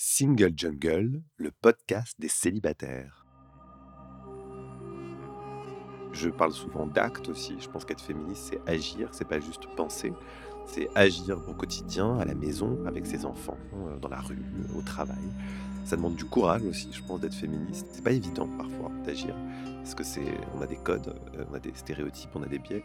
Single Jungle, le podcast des célibataires. Je parle souvent d'actes aussi. Je pense qu'être féministe, c'est agir, c'est pas juste penser. C'est agir au quotidien, à la maison, avec ses enfants, euh, dans la rue, au travail. Ça demande du courage aussi, je pense, d'être féministe. C'est pas évident parfois d'agir, parce que c'est, on a des codes, euh, on a des stéréotypes, on a des biais.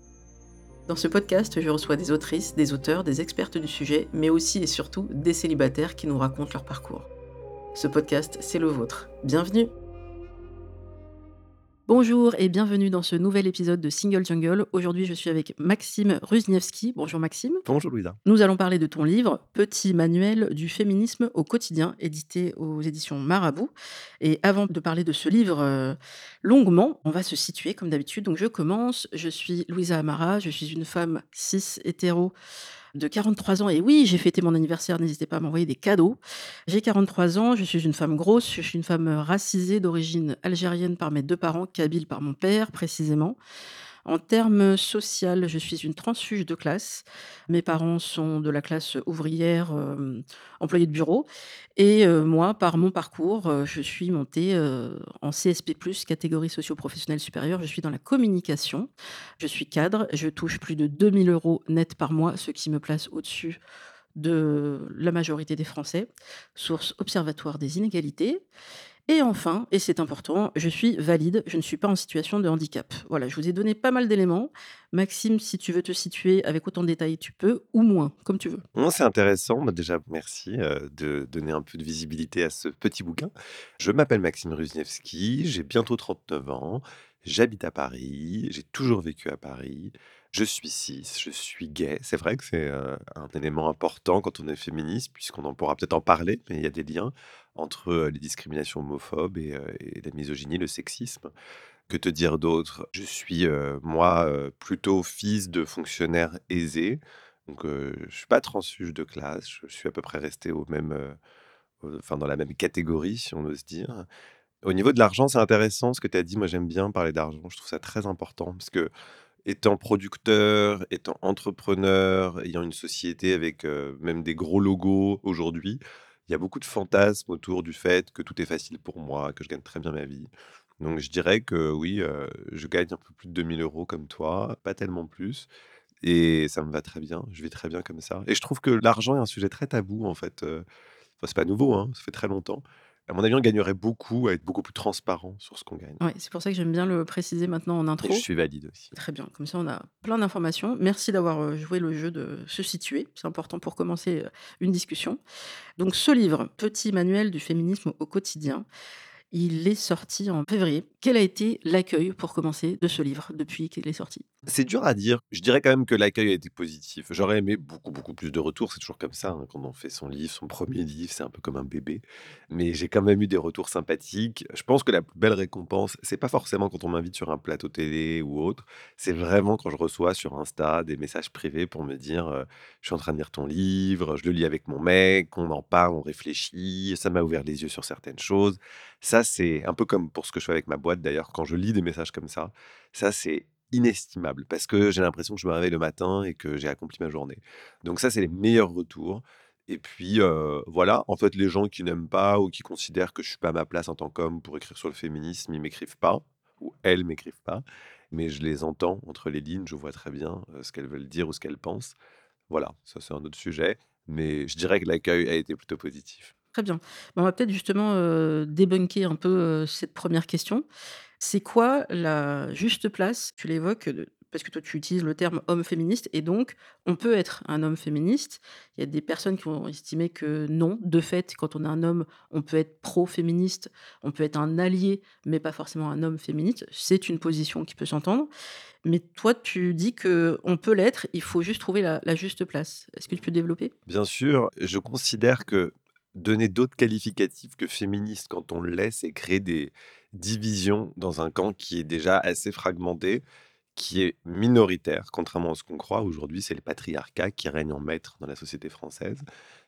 Dans ce podcast, je reçois des autrices, des auteurs, des expertes du sujet, mais aussi et surtout des célibataires qui nous racontent leur parcours. Ce podcast, c'est le vôtre. Bienvenue Bonjour et bienvenue dans ce nouvel épisode de Single Jungle. Aujourd'hui, je suis avec Maxime Ruzniewski. Bonjour Maxime. Bonjour Louisa. Nous allons parler de ton livre Petit manuel du féminisme au quotidien, édité aux éditions Marabout. Et avant de parler de ce livre euh, longuement, on va se situer comme d'habitude. Donc je commence. Je suis Louisa Amara. Je suis une femme cis hétéro de 43 ans. Et oui, j'ai fêté mon anniversaire, n'hésitez pas à m'envoyer des cadeaux. J'ai 43 ans, je suis une femme grosse, je suis une femme racisée d'origine algérienne par mes deux parents, kabyle par mon père précisément. En termes social, je suis une transfuge de classe. Mes parents sont de la classe ouvrière, euh, employée de bureau. Et euh, moi, par mon parcours, euh, je suis montée en CSP+, catégorie socio-professionnelle supérieure. Je suis dans la communication. Je suis cadre. Je touche plus de 2000 euros net par mois, ce qui me place au-dessus de la majorité des Français. Source observatoire des inégalités. Et enfin, et c'est important, je suis valide, je ne suis pas en situation de handicap. Voilà, je vous ai donné pas mal d'éléments. Maxime, si tu veux te situer avec autant de détails, tu peux, ou moins, comme tu veux. c'est intéressant. Déjà, merci euh, de donner un peu de visibilité à ce petit bouquin. Je m'appelle Maxime Ruzniewski, j'ai bientôt 39 ans, j'habite à Paris, j'ai toujours vécu à Paris. Je suis cis, je suis gay. C'est vrai que c'est euh, un élément important quand on est féministe, puisqu'on en pourra peut-être en parler, mais il y a des liens entre les discriminations homophobes et, la misogynie, le sexisme. Que te dire d'autre? Je suis, moi, plutôt fils de fonctionnaires aisés. Donc, je ne suis pas transfuge de classe. Je suis à peu près resté au même, enfin, dans la même catégorie, si on ose dire. Au niveau de l'argent, c'est intéressant ce que tu as dit. Moi, j'aime bien parler d'argent. Je trouve ça très important parce que, étant producteur, étant entrepreneur, ayant une société avec même des gros logos aujourd'hui, il y a beaucoup de fantasmes autour du fait que tout est facile pour moi, que je gagne très bien ma vie. Donc je dirais que oui, je gagne un peu plus de 2000 euros comme toi, pas tellement plus. Et ça me va très bien, je vis très bien comme ça. Et je trouve que l'argent est un sujet très tabou en fait. Enfin, c'est pas nouveau, hein, ça fait très longtemps. À mon avis, on gagnerait beaucoup à être beaucoup plus transparent sur ce qu'on gagne. Ouais, c'est pour ça que j'aime bien le préciser maintenant en intro. Et je suis valide aussi. Très bien, comme ça on a plein d'informations. Merci d'avoir euh, joué le jeu de se situer, c'est important pour commencer euh, une discussion. Donc ce livre, Petit manuel du féminisme au quotidien, il est sorti en février. Quel a été l'accueil, pour commencer, de ce livre depuis qu'il est sorti? C'est dur à dire. Je dirais quand même que l'accueil a été positif. J'aurais aimé beaucoup, beaucoup plus de retours. C'est toujours comme ça. hein, Quand on fait son livre, son premier livre, c'est un peu comme un bébé. Mais j'ai quand même eu des retours sympathiques. Je pense que la plus belle récompense, c'est pas forcément quand on m'invite sur un plateau télé ou autre. C'est vraiment quand je reçois sur Insta des messages privés pour me dire euh, Je suis en train de lire ton livre, je le lis avec mon mec, on en parle, on réfléchit, ça m'a ouvert les yeux sur certaines choses. Ça, c'est un peu comme pour ce que je fais avec ma boîte d'ailleurs, quand je lis des messages comme ça, ça c'est inestimable parce que j'ai l'impression que je me réveille le matin et que j'ai accompli ma journée. Donc ça, c'est les meilleurs retours. Et puis voilà, en fait, les gens qui n'aiment pas ou qui considèrent que je suis pas à ma place en tant qu'homme pour écrire sur le féminisme, ils m'écrivent pas ou elles m'écrivent pas, mais je les entends entre les lignes, je vois très bien ce qu'elles veulent dire ou ce qu'elles pensent. Voilà, ça c'est un autre sujet, mais je dirais que l'accueil a été plutôt positif. Très bien. on va peut-être justement euh, débunker un peu cette première question. C'est quoi la juste place, tu l'évoques, parce que toi tu utilises le terme homme féministe et donc on peut être un homme féministe. Il y a des personnes qui vont estimer que non, de fait, quand on est un homme, on peut être pro-féministe, on peut être un allié, mais pas forcément un homme féministe. C'est une position qui peut s'entendre. Mais toi, tu dis que on peut l'être, il faut juste trouver la juste place. Est-ce que tu peux développer? Bien sûr, je considère que donner d'autres qualificatifs que féministe quand on le laisse, c'est créer des divisions dans un camp qui est déjà assez fragmenté qui est minoritaire, contrairement à ce qu'on croit. Aujourd'hui, c'est le patriarcat qui règne en maître dans la société française,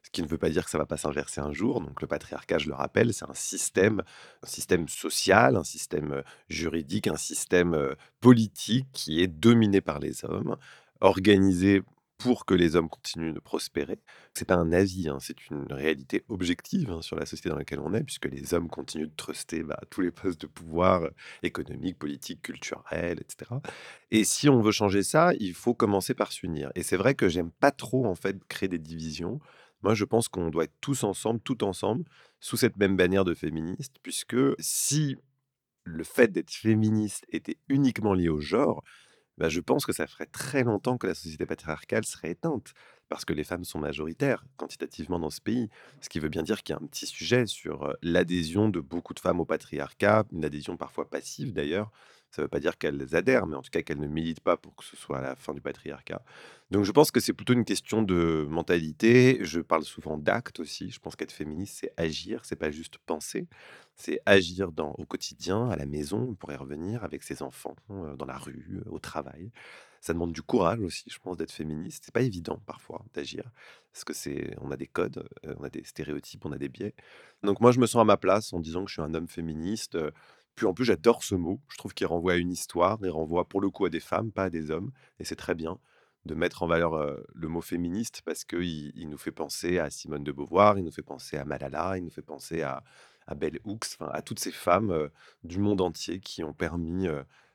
ce qui ne veut pas dire que ça ne va pas s'inverser un jour. Donc le patriarcat, je le rappelle, c'est un système, un système social, un système euh, juridique, un système euh, politique qui est dominé par les hommes, organisé pour que les hommes continuent de prospérer. C'est pas un avis, hein, c'est une réalité objective hein, sur la société dans laquelle on est, puisque les hommes continuent de truster bah, tous les postes de pouvoir euh, économique, politique, culturel, etc. Et si on veut changer ça, il faut commencer par s'unir. Et c'est vrai que j'aime pas trop en fait créer des divisions. Moi, je pense qu'on doit être tous ensemble, tout ensemble, sous cette même bannière de féministe, puisque si le fait d'être féministe était uniquement lié au genre, bah, je pense que ça ferait très longtemps que la société patriarcale serait éteinte, parce que les femmes sont majoritaires quantitativement dans ce pays. Ce qui veut bien dire qu'il y a un petit sujet sur l'adhésion de beaucoup de femmes au patriarcat, une adhésion parfois passive d'ailleurs. Ça ne veut pas dire qu'elles adhèrent, mais en tout cas qu'elles ne militent pas pour que ce soit la fin du patriarcat. Donc je pense que c'est plutôt une question de mentalité. Je parle souvent d'actes aussi. Je pense qu'être féministe, c'est agir, c'est pas juste penser. C'est agir au quotidien, à la maison, on pourrait revenir avec ses enfants, euh, dans la rue, euh, au travail. Ça demande du courage aussi, je pense, d'être féministe. C'est pas évident parfois d'agir parce que c'est, on a des codes, euh, on a des stéréotypes, on a des biais. Donc moi, je me sens à ma place en disant que je suis un homme féministe. Puis en plus, j'adore ce mot. Je trouve qu'il renvoie à une histoire, il renvoie pour le coup à des femmes, pas à des hommes, et c'est très bien de mettre en valeur le mot féministe parce qu'il il nous fait penser à Simone de Beauvoir, il nous fait penser à Malala, il nous fait penser à, à Bell Hooks, à toutes ces femmes du monde entier qui ont permis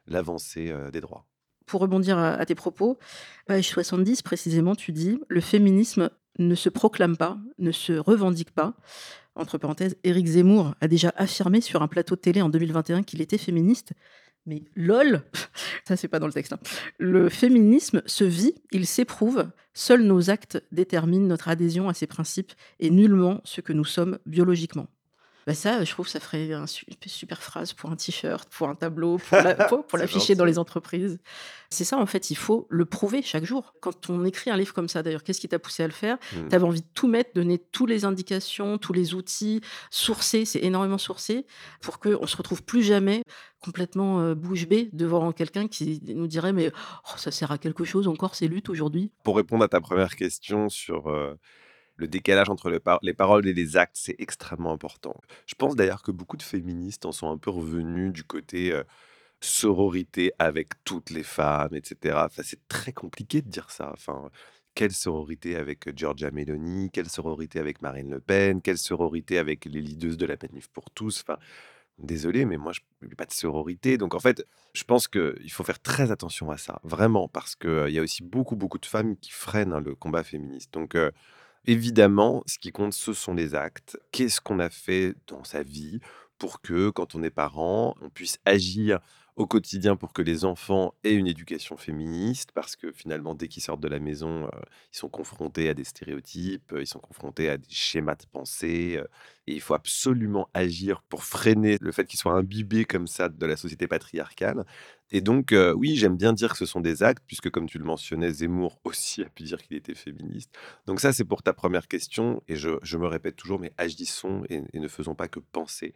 l'avancée des droits. Pour rebondir à, à tes propos, page 70 précisément, tu dis le féminisme ne se proclame pas, ne se revendique pas. Entre parenthèses, Éric Zemmour a déjà affirmé sur un plateau de télé en 2021 qu'il était féministe. Mais lol, ça c'est pas dans le texte. hein. Le féminisme se vit, il s'éprouve. Seuls nos actes déterminent notre adhésion à ces principes et nullement ce que nous sommes biologiquement. Bah ça, je trouve, ça ferait une super phrase pour un t-shirt, pour un tableau, pour la- pour- pour C'est l'afficher dans les entreprises. C'est ça, en fait, il faut le prouver chaque jour. Quand on écrit un livre comme ça, d'ailleurs, qu'est-ce qui t'a poussé à le faire? Mm. Tu avais envie de tout mettre, donner toutes les indications, tous les outils, sourcer, c'est énormément sourcé, pour qu'on ne se retrouve plus jamais complètement euh, bouche bée devant quelqu'un qui nous dirait Mais oh, ça sert à quelque chose encore ces luttes aujourd'hui? Pour répondre à ta première question sur euh, le décalage entre les paroles et les actes, c'est extrêmement important. Je pense d'ailleurs que beaucoup de féministes en sont un peu revenus du côté sororité avec toutes les femmes, etc. Enfin, c'est très compliqué de dire ça. Enfin, quelle sororité avec Giorgia Meloni, quelle sororité avec Marine Le Pen, quelle sororité avec les leaders de la Manif pour tous. Enfin, désolé, mais moi, je n'ai pas de sororité. Donc, en fait, je pense qu'il faut faire très attention à ça, vraiment, parce qu'il y a aussi beaucoup, beaucoup de femmes qui freinent hein, le combat féministe. Donc, évidemment, ce qui compte, ce sont les actes. Qu'est-ce qu'on a fait dans sa vie pour que, quand on est parent, on puisse agir au quotidien pour que les enfants aient une éducation féministe, parce que finalement, dès qu'ils sortent de la maison, euh, ils sont confrontés à des stéréotypes, euh, ils sont confrontés à des schémas de pensée, euh, et il faut absolument agir pour freiner le fait qu'ils soient imbibés comme ça de la société patriarcale. Et donc, oui, j'aime bien dire que ce sont des actes, puisque comme tu le mentionnais, Zemmour aussi a pu dire qu'il était féministe. Donc ça, c'est pour ta première question, et je, me répète toujours, mais agissons et ne faisons pas que penser.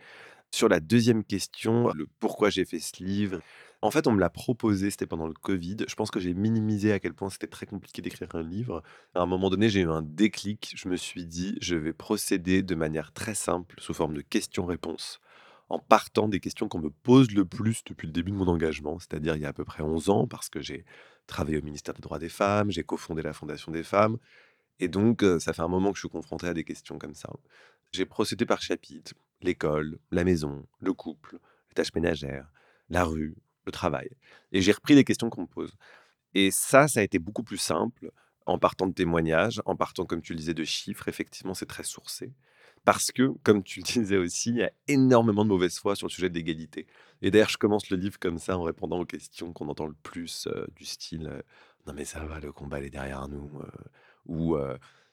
Sur la deuxième question, le pourquoi j'ai fait ce livre, en fait, on me l'a proposé, c'était pendant le Covid. Je pense que j'ai minimisé à quel point c'était très compliqué d'écrire un livre. À un moment donné, j'ai eu un déclic. Je me suis dit, je vais procéder de manière très simple, sous forme de questions-réponses, en partant des questions qu'on me pose le plus depuis le début de mon engagement, c'est-à-dire il y a à peu près 11 ans, parce que j'ai travaillé au ministère des droits des femmes, j'ai cofondé la Fondation des femmes, et donc euh, ça fait un moment que je suis confronté à des questions comme ça. J'ai procédé par chapitre, l'école, la maison, le couple, les tâches ménagères, la rue, le travail. Et j'ai repris les questions qu'on me pose. Et ça, ça a été beaucoup plus simple en partant de témoignages, en partant, comme tu le disais, de chiffres. Effectivement, c'est très sourcé. Parce que, comme tu le disais aussi, il y a énormément de mauvaise foi sur le sujet de l'égalité. Et d'ailleurs, je commence le livre comme ça en répondant aux questions qu'on entend le plus, heu, du style, heu: «Non mais ça va, le combat est derrière nous», heu, ou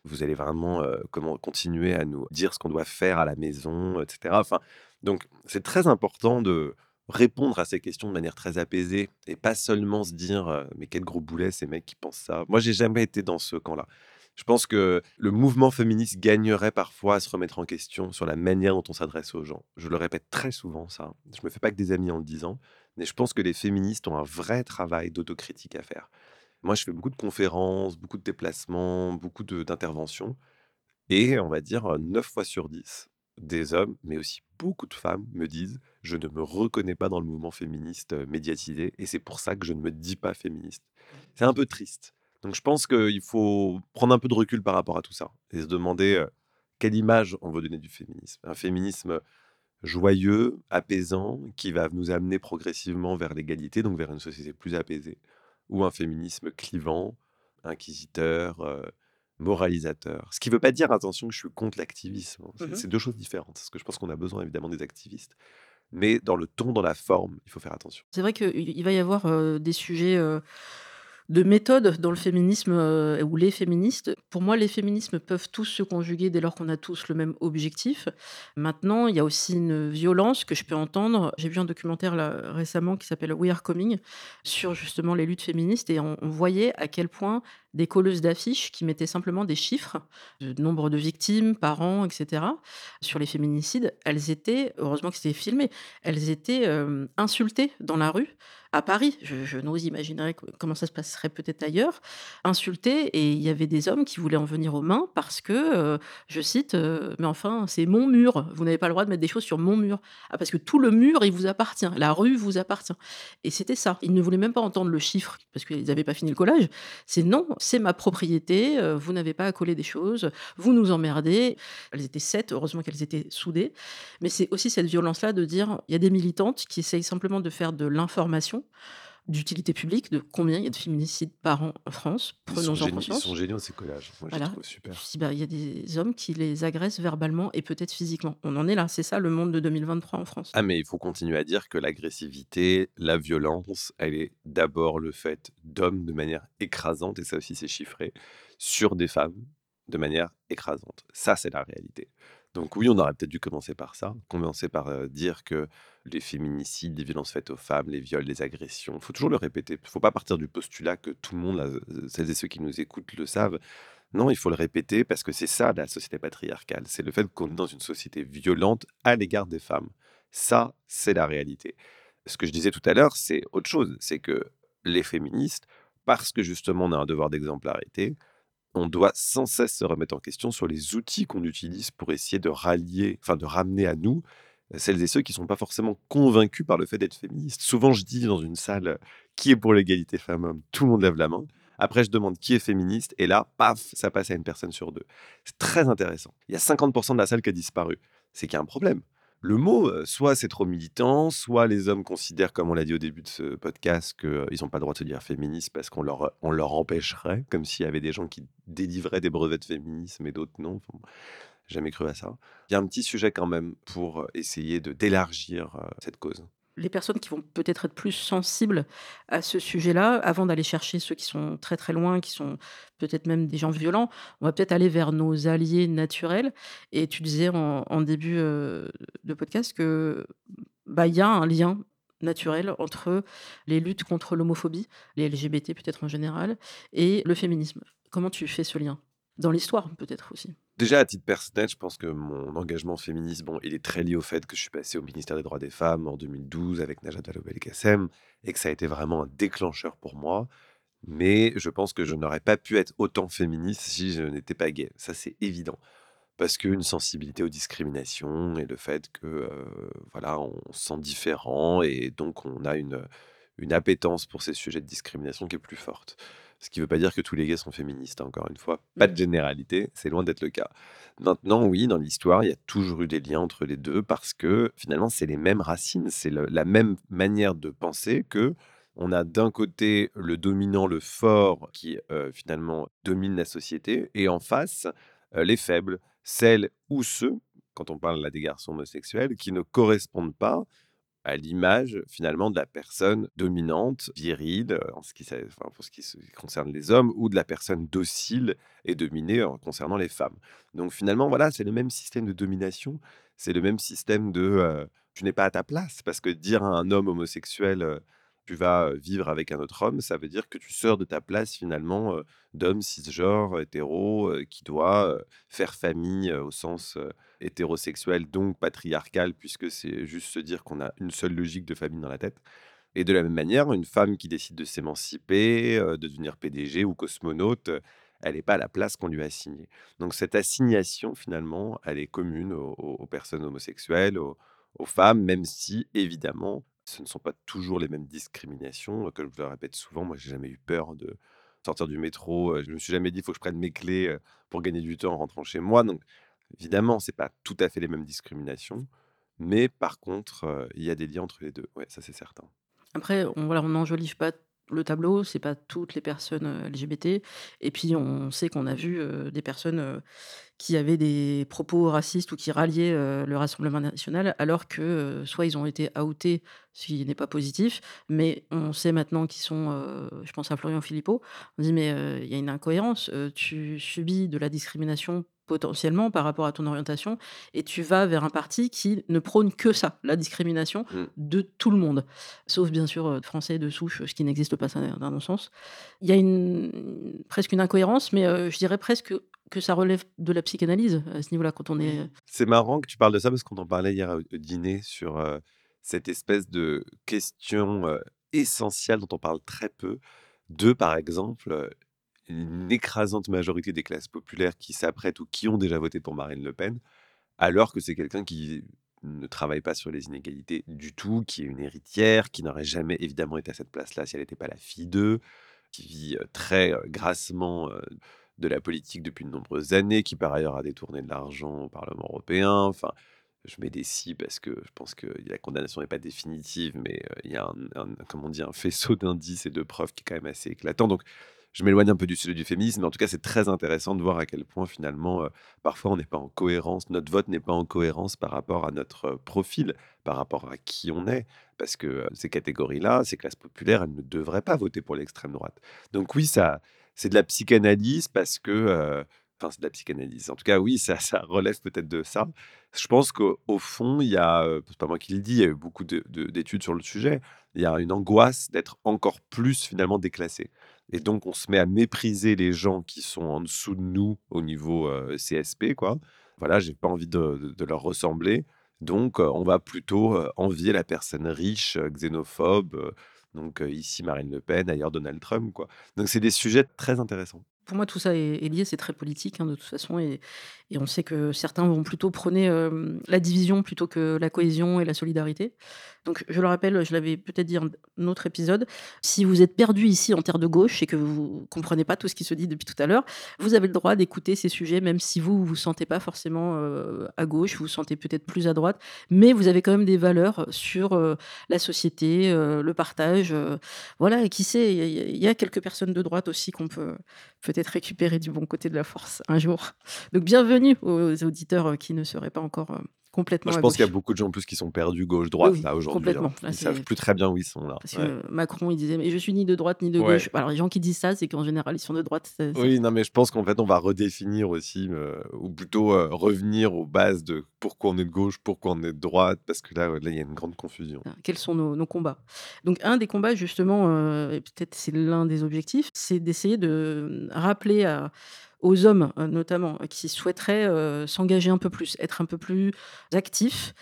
«Vous allez vraiment, heu, comment continuer à nous dire ce qu'on doit faire à la maison?» et cetera. Enfin, donc c'est très important de répondre à ces questions de manière très apaisée et pas seulement se dire, heu: «Mais quel gros boulet ces mecs qui pensent ça». Moi, j'ai jamais été dans ce camp-là. Je pense que le mouvement féministe gagnerait parfois à se remettre en question sur la manière dont on s'adresse aux gens. Je le répète très souvent ça. Je me fais pas que des amis en le disant, mais je pense que les féministes ont un vrai travail d'autocritique à faire. Moi, je fais beaucoup de conférences, beaucoup de déplacements, beaucoup de d'interventions et on va dire, heu, 9 fois sur 10, des hommes, mais aussi beaucoup de femmes me disent: «Je ne me reconnais pas dans le mouvement féministe, médiatisé et c'est pour ça que je ne me dis pas féministe». C'est un peu triste. Donc je pense qu'il faut prendre un peu de recul par rapport à tout ça et se demander, quelle image on veut donner du féminisme. Un féminisme joyeux, apaisant, qui va nous amener progressivement vers l'égalité, donc vers une société plus apaisée, ou un féminisme clivant, inquisiteur, heu, moralisateur. Ce qui ne veut pas dire, attention, que je suis contre l'activisme, hein. C'est Mmh c'est 2 choses différentes, parce que je pense qu'on a besoin évidemment des activistes, mais dans le ton, dans la forme, il faut faire attention. C'est vrai qu'il il va y avoir, des sujets, de méthode dans le féminisme, heu, ou les féministes. Pour moi, les féminismes peuvent tous se conjuguer dès lors qu'on a tous le même objectif. Maintenant, il y a aussi une violence que je peux entendre. J'ai vu un documentaire là, récemment qui s'appelle «We are coming» sur justement les luttes féministes et on voyait à quel point des colleuses d'affiches qui mettaient simplement des chiffres, de nombre de victimes par an et cetera, sur les féminicides, elles étaient heureusement que c'était filmé, elles étaient, hem, insultées dans la rue à Paris. Je n'ose imaginer co comment ça se passerait peut-être ailleurs. Insultées et il y avait des hommes qui voulaient en venir aux mains parce que, heu, je cite, heu: «Mais enfin, c'est mon mur, vous n'avez pas le droit de mettre des choses sur mon mur». Ah parce que tout le mur, il vous appartient, la rue vous appartient et c'était ça. Ils ne voulaient même pas entendre le chiffre parce qu'ils n'avaient pas fini le collage. C'est: «Non, c'est ma propriété, heu, vous n'avez pas à coller des choses, vous nous emmerdez». Elles étaient 7, heureusement qu'elles étaient soudées, mais c'est aussi cette violence-là de dire, il y a des militantes qui essayent simplement de faire de l'information, d'utilité publique, de combien il y a de féminicides par an en France, Ils sont prenons-en ils sont géniaux ces collages. Moi, Voilà. super. «Bah, il y a des hommes qui les agressent verbalement et peut-être physiquement». On en est là, c'est ça le monde de 2023 en France. Ah, mais il faut continuer à dire que l'agressivité, la violence, elle est d'abord le fait d'hommes de manière écrasante, et ça aussi c'est chiffré, sur des femmes de manière écrasante. Ça, c'est la réalité. Donc oui, on aurait peut-être dû commencer par ça, commencer par dire que les féminicides, les violences faites aux femmes, les viols, les agressions, il faut toujours le répéter. Il ne faut pas partir du postulat que tout le monde, celles et ceux qui nous écoutent le savent. Non, il faut le répéter parce que c'est ça la société patriarcale. C'est le fait qu'on est dans une société violente à l'égard des femmes. Ça, c'est la réalité. Ce que je disais tout à l'heure, c'est autre chose. C'est que les féministes, parce que justement on a un devoir d'exemplarité, on doit sans cesse se remettre en question sur les outils qu'on utilise pour essayer de rallier, enfin de ramener à nous euh, celles et ceux qui ne sont pas forcément convaincus par le fait d'être féministes. Souvent, je dis dans une salle euh, qui est pour l'égalité femmes-hommes, tout le monde lève la main. Après, je demande qui est féministe, et là, paf, ça passe à une personne sur deux. C'est très intéressant. Il y a 50% de la salle qui a disparu. C'est qu'il y a un problème. Le mot, soit c'est trop militant, soit les hommes considèrent, comme on l'a dit au début de ce podcast, qu'ils n'ont pas le droit de se dire féministes parce qu'on leur, on leur empêcherait, comme s'il y avait des gens qui délivraient des brevets de féminisme et d'autres non. Jamais cru à ça. Il y a un petit sujet quand même pour essayer de d'élargir cette cause. Les personnes qui vont peut-être être plus sensibles à ce sujet-là, avant d'aller chercher ceux qui sont très, très loin, qui sont peut-être même des gens violents, on va peut-être aller vers nos alliés naturels et tu disais en début, heu, de podcast que, bah, il y a un lien naturel entre les luttes contre l'homophobie, les LGBT peut-être en général et le féminisme. Comment tu fais ce lien? Dans l'histoire peut-être aussi? Déjà, à titre personnel, je pense que mon engagement féministe, bon, il est très lié au fait que je suis passé au ministère des droits des femmes en 2012 avec Najat Vallaud-Belkacem et que ça a été vraiment un déclencheur pour moi. Mais je pense que je n'aurais pas pu être autant féministe si je n'étais pas gay. Ça, c'est évident. Parce qu'une sensibilité aux discriminations et le fait que, euh, voilà, on se sent différent et donc on a une, une appétence pour ces sujets de discrimination qui est plus forte. Ce qui ne veut pas dire que tous les gays sont féministes, encore une fois. Pas de Mmh. généralité, c'est loin d'être le cas. Maintenant, oui, dans l'histoire, il y a toujours eu des liens entre les deux parce que finalement, c'est les mêmes racines, c'est la même manière de penser que on a d'un côté le dominant, le fort qui euh, finalement domine la société, et en face, euh, les faibles, celles ou ceux quand on parle là des garçons homosexuels, qui ne correspondent pas à l'image finalement de la personne dominante, virile, euh, en ce qui, pour ce qui concerne les hommes, ou de la personne docile et dominée en concernant les femmes. Donc finalement, voilà, c'est le même système de domination, c'est le même système de euh, tu n'es pas à ta place, parce que dire à un homme homosexuel euh, tu vas vivre avec un autre homme, ça veut dire que tu sors de ta place finalement d'homme cisgenre, hétéro, qui doit faire famille au sens hétérosexuel, donc patriarcal, puisque c'est juste se dire qu'on a une seule logique de famille dans la tête. Et de la même manière, une femme qui décide de s'émanciper, de devenir PDG ou cosmonaute, elle n'est pas à la place qu'on lui a assignée. Donc cette assignation, finalement, elle est commune aux, personnes homosexuelles, aux femmes, même si, évidemment, ce ne sont pas toujours les mêmes discriminations. Comme je le répète souvent, moi, j'ai jamais eu peur de sortir du métro. Je me suis jamais dit, il faut que je prenne mes clés pour gagner du temps en rentrant chez moi. Donc, évidemment, c'est pas tout à fait les mêmes discriminations. Mais par contre, il y a des liens entre les 2. Ouais, ça, c'est certain. Après, on voilà, n'enjolive pas le tableau, c'est pas toutes les personnes, heu, LGBT et puis on sait qu'on a vu, heu, des personnes, heu, qui avaient des propos racistes ou qui ralliaient, le Rassemblement national alors que, soit ils ont été outés, ce qui n'est pas positif, mais on sait maintenant qu'ils sont, je pense à Florian Philippot, on dit: «Mais, il y a une incohérence, tu subis de la discrimination potentiellement par rapport à ton orientation et tu vas vers un parti qui ne prône que ça, la discrimination Mmh. de tout le monde». Sauf bien sûr, heu, français de souche, ce qui n'existe pas ça dans mon sens. Il y a une presque une incohérence, mais heu, je dirais presque que ça relève de la psychanalyse à ce niveau-là quand on est, C'est marrant que tu parles de ça parce qu'on en parlait hier au dîner sur, cette espèce de question, essentielle dont on parle très peu, de, par exemple, une écrasante majorité des classes populaires qui s'apprêtent ou qui ont déjà voté pour Marine Le Pen, alors que c'est quelqu'un qui ne travaille pas sur les inégalités du tout, qui est une héritière, qui n'aurait jamais évidemment été à cette place-là si elle n'était pas la fille d'eux, qui vit, très, grassement, de la politique depuis de nombreuses années, qui par ailleurs a détourné de l'argent au Parlement européen. Enfin, je mets des «si» parce que je pense que la condamnation n'est pas définitive, mais, il y a un comment on? Un faisceau d'indices et de preuves qui est quand même assez éclatant. Donc je m'éloigne un peu du sujet du féminisme, mais en tout cas, c'est très intéressant de voir à quel point finalement, heu, parfois on n'est pas en cohérence, notre vote n'est pas en cohérence par rapport à notre, heu, profil, par rapport à qui on est. Parce que, heu, ces catégories-là, ces classes populaires, elles ne devraient pas voter pour l'extrême droite. Donc oui, ça c'est de la psychanalyse parce que, enfin, c'est de la psychanalyse. En tout cas, oui, ça relève peut-être de ça. Je pense qu'au au fond, il y a, c'est pas moi qui le dis, il y a eu beaucoup de de d'études sur le sujet. Il y a une angoisse d'être encore plus finalement déclassé et donc on se met à mépriser les gens qui sont en dessous de nous au niveau, CSP, quoi. Voilà, j'ai pas envie de leur ressembler, donc on va plutôt, envier la personne riche, xénophobe, donc ici Marine Le Pen, ailleurs Donald Trump, quoi. Donc c'est des sujets très intéressants. Pour moi, tout ça est lié, c'est très politique, hein, de toute façon et on sait que certains vont plutôt prôner, hem, la division plutôt que la cohésion et la solidarité. Donc je le rappelle, je l'avais peut-être dit en un autre épisode, si vous êtes perdu ici en terre de gauche et que vous comprenez pas tout ce qui se dit depuis tout à l'heure, vous avez le droit d'écouter ces sujets, même si vous, vous vous sentez pas forcément, heu, à gauche, vous vous sentez peut-être plus à droite, mais vous avez quand même des valeurs sur, heu, la société, le partage, voilà et qui sait, il y y a quelques personnes de droite aussi qu'on peut peut-être récupérer du bon côté de la force un jour. Donc bienvenue aux auditeurs, heu, qui ne seraient pas encore, heu, complètement Moi, je pense qu'il y a beaucoup de gens en plus qui sont perdus gauche-droite Oui, là aujourd'hui, hein. complètement. Là, Ils savent plus très bien où ils sont là. parce Ouais. que Macron, il disait: «Mais je suis ni de droite ni de Ouais. gauche». Alors les gens qui disent ça, c'est qu'en général, ils sont de droite, ça ça Oui, non, mais je pense qu'en fait, on va redéfinir aussi, heu, ou plutôt, revenir aux bases de pourquoi on est de gauche, pourquoi on est de droite, parce que là, là, il y a une grande confusion. Hein, quels sont nos nos combats? Donc un des combats justement, et peut-être c'est l'un des objectifs, c'est d'essayer de, rappeler à aux hommes, heu, notamment, euh, qui souhaiteraient, heu, s'engager un peu plus, être un peu plus actifs,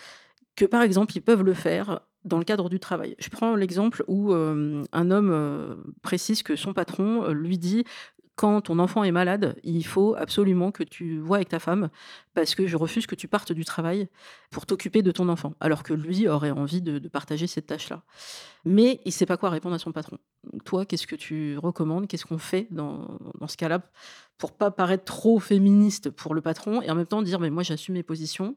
que par exemple, ils peuvent le faire dans le cadre du travail. Je prends l'exemple où, un homme, précise que son patron, lui dit: «Quand ton enfant est malade, il faut absolument que tu vois avec ta femme, parce que je refuse que tu partes du travail pour t'occuper de ton enfant». Alors que lui aurait envie de partager cette tâche-là. Mais il sait pas quoi répondre à son patron. Toi, qu'est-ce que tu recommandes? Qu'est-ce qu'on fait dans dans ce cas-là pour pas paraître trop féministe pour le patron et en même temps dire: «Mais moi j'assume mes positions».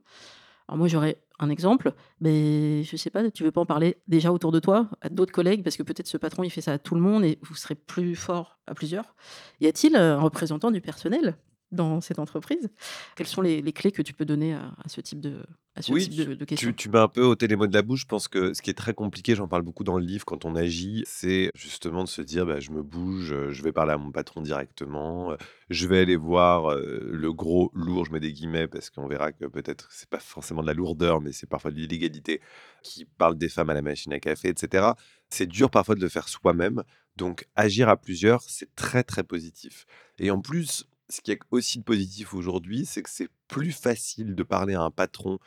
Alors moi j'aurais un exemple, mais je sais pas, tu veux pas en parler déjà autour de toi, à d'autres collègues? Parce que peut-être ce patron il fait ça à tout le monde et vous serez plus fort à plusieurs. Y a-t-il, heu, un représentant du personnel? Dans cette entreprise. Quelles sont les les clés que tu peux donner à à ce type de à ce Oui, type tu de de tu questions? tu m'as un peu ôté les mots de la bouche. Je pense que ce qui est très compliqué, j'en parle beaucoup dans le livre quand on agit, c'est justement de se dire: «Bah, je me bouge, heu, je vais parler à mon patron directement, heu, je vais aller voir, heu, le gros lourd», je mets des guillemets parce qu'on verra que peut-être c'est pas forcément de la lourdeur, mais c'est parfois de l'illégalité, qui parle des femmes à la machine à café et cetera. C'est dur parfois de le faire soi-même, donc agir à plusieurs, c'est très, très positif et en plus, ce qui est aussi de positif aujourd'hui, c'est que c'est plus facile de parler à un patron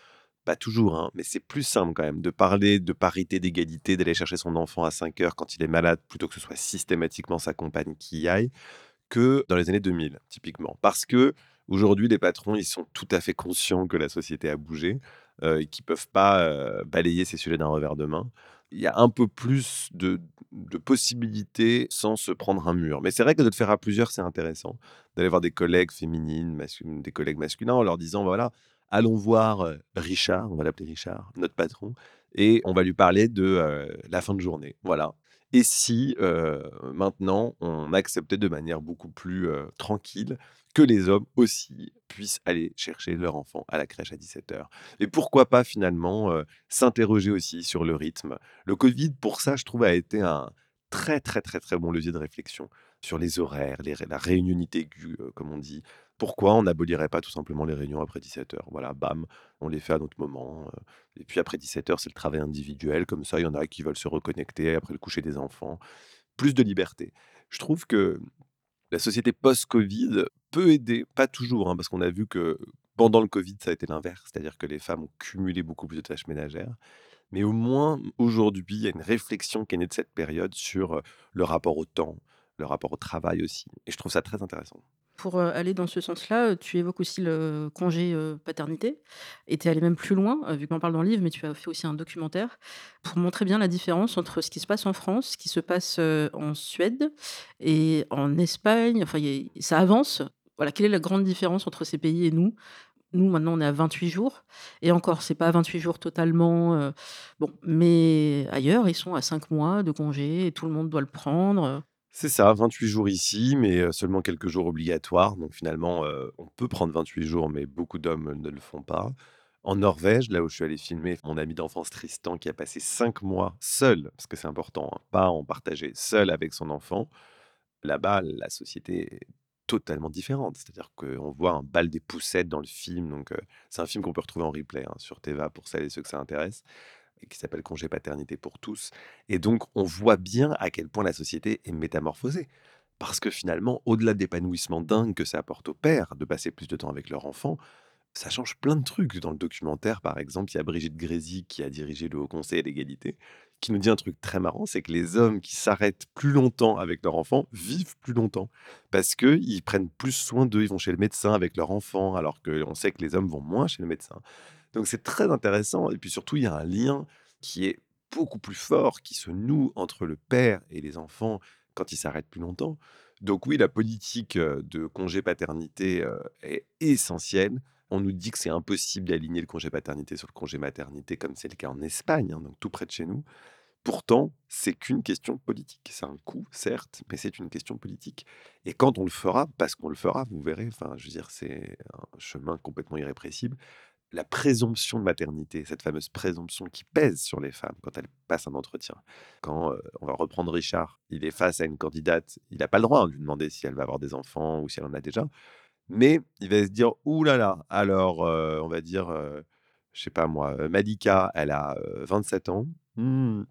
pas toujours, hein, mais c'est plus simple quand même de parler de parité, d'égalité, d'aller chercher son enfant à cinq heures quand il est malade, plutôt que ce soit systématiquement sa compagne qui y aille, que dans les années 2000, typiquement. Parce que aujourd'hui, les patrons, ils sont tout à fait conscients que la société a bougé, heu, et qu'ils peuvent pas, heu, balayer ces sujets d'un revers de main. Il y a un peu plus de de possibilités sans se prendre un mur. Mais c'est vrai que de le faire à plusieurs, c'est intéressant. D'aller voir des collègues féminines, des collègues masculins en leur disant: «Bah, voilà, allons voir, heu, Richard», on va l'appeler Richard, notre patron et on va lui parler de, heu, la fin de journée. Voilà. Et si, heu, maintenant, on acceptait de manière beaucoup plus, tranquille que les hommes aussi puissent aller chercher leur enfant à la crèche à dix-sept heures Et pourquoi pas finalement, heu, s'interroger aussi sur le rythme. Le covid, pour ça, je trouve, a été un très, très, très, très bon levier de réflexion sur les horaires, la réunionité aiguë, heu, comme on dit. Pourquoi on n'abolirait pas tout simplement les réunions après dix-sept heures? Voilà, bam, on les fait à notre moment, heu et puis après dix-sept heures, c'est le travail individuel. Comme ça, il y en a qui veulent se reconnecter après le coucher des enfants. Plus de liberté. Je trouve que la société post-Covid peut aider, pas toujours, hein, parce qu'on a vu que pendant le Covid, ça a été l'inverse, c'est-à-dire que les femmes ont cumulé beaucoup plus de tâches ménagères. Mais au moins, aujourd'hui, il y a une réflexion qui est née de cette période sur, heu, le rapport au temps, le rapport au travail aussi et je trouve ça très intéressant. Pour, aller dans ce sens-là, tu évoques aussi le congé, paternité et tu es allé même plus loin, vu qu'on parle dans le livre, mais tu as fait aussi un documentaire pour montrer bien la différence entre ce qui se passe en France, ce qui se passe, en Suède et en Espagne. Enfin, ça avance. Voilà, quelle est la grande différence entre ces pays et nous? Nous, maintenant, on est à 28 jours et encore, c'est pas 28 jours totalement, bon, mais ailleurs, ils sont à 5 mois de congé et tout le monde doit le prendre, C'est ça, 28 jours ici, mais seulement quelques jours obligatoires. Donc finalement, on peut prendre 28 jours, mais beaucoup d'hommes ne le font pas. En Norvège, là où je suis allé filmer mon ami d'enfance Tristan, qui a passé 5 mois seul, parce que c'est important, hein, pas en partager, seul avec son enfant. Là-bas, la société est totalement différente. C'est-à-dire qu'on voit un bal des poussettes dans le film. Donc, c'est un film qu'on peut retrouver en replay, hein, sur Téva pour celles et ceux que ça intéresse qui s'appelle «Congé paternité pour tous» et donc on voit bien à quel point la société est métamorphosée. Parce que finalement, au-delà de l'épanouissement dingue que ça apporte aux pères de passer plus de temps avec leur enfant, ça change plein de trucs. Dans le documentaire, par exemple, il y a Brigitte Grésy qui a dirigé le Haut Conseil à l'égalité, qui nous dit un truc très marrant, c'est que les hommes qui s'arrêtent plus longtemps avec leur enfant vivent plus longtemps. Parce qu'ils prennent plus soin d'eux, ils vont chez le médecin avec leur enfant, alors qu'on sait que les hommes vont moins chez le médecin. Donc c'est très intéressant. Et puis surtout, il y a un lien qui est beaucoup plus fort, qui se noue entre le père et les enfants quand ils s'arrêtent plus longtemps. Donc oui, la politique de congé paternité est essentielle. On nous dit que c'est impossible d'aligner le congé paternité sur le congé maternité, comme c'est le cas en Espagne, hein, donc tout près de chez nous. Pourtant, c'est qu'une question politique. C'est un coût, certes, mais c'est une question politique. Et quand on le fera, parce qu'on le fera, vous verrez, enfin, je veux dire, c'est un chemin complètement irrépressible. La présomption de maternité, cette fameuse présomption qui pèse sur les femmes quand elles passent un entretien. Quand euh, on va reprendre Richard, il est face à une candidate, il n'a pas le droit hein, de lui demander si elle va avoir des enfants ou si elle en a déjà, mais il va se dire: «Ouh là là, alors, on va dire, heu, je sais pas moi, Malika, elle a, heu, 27 ans. Mmh,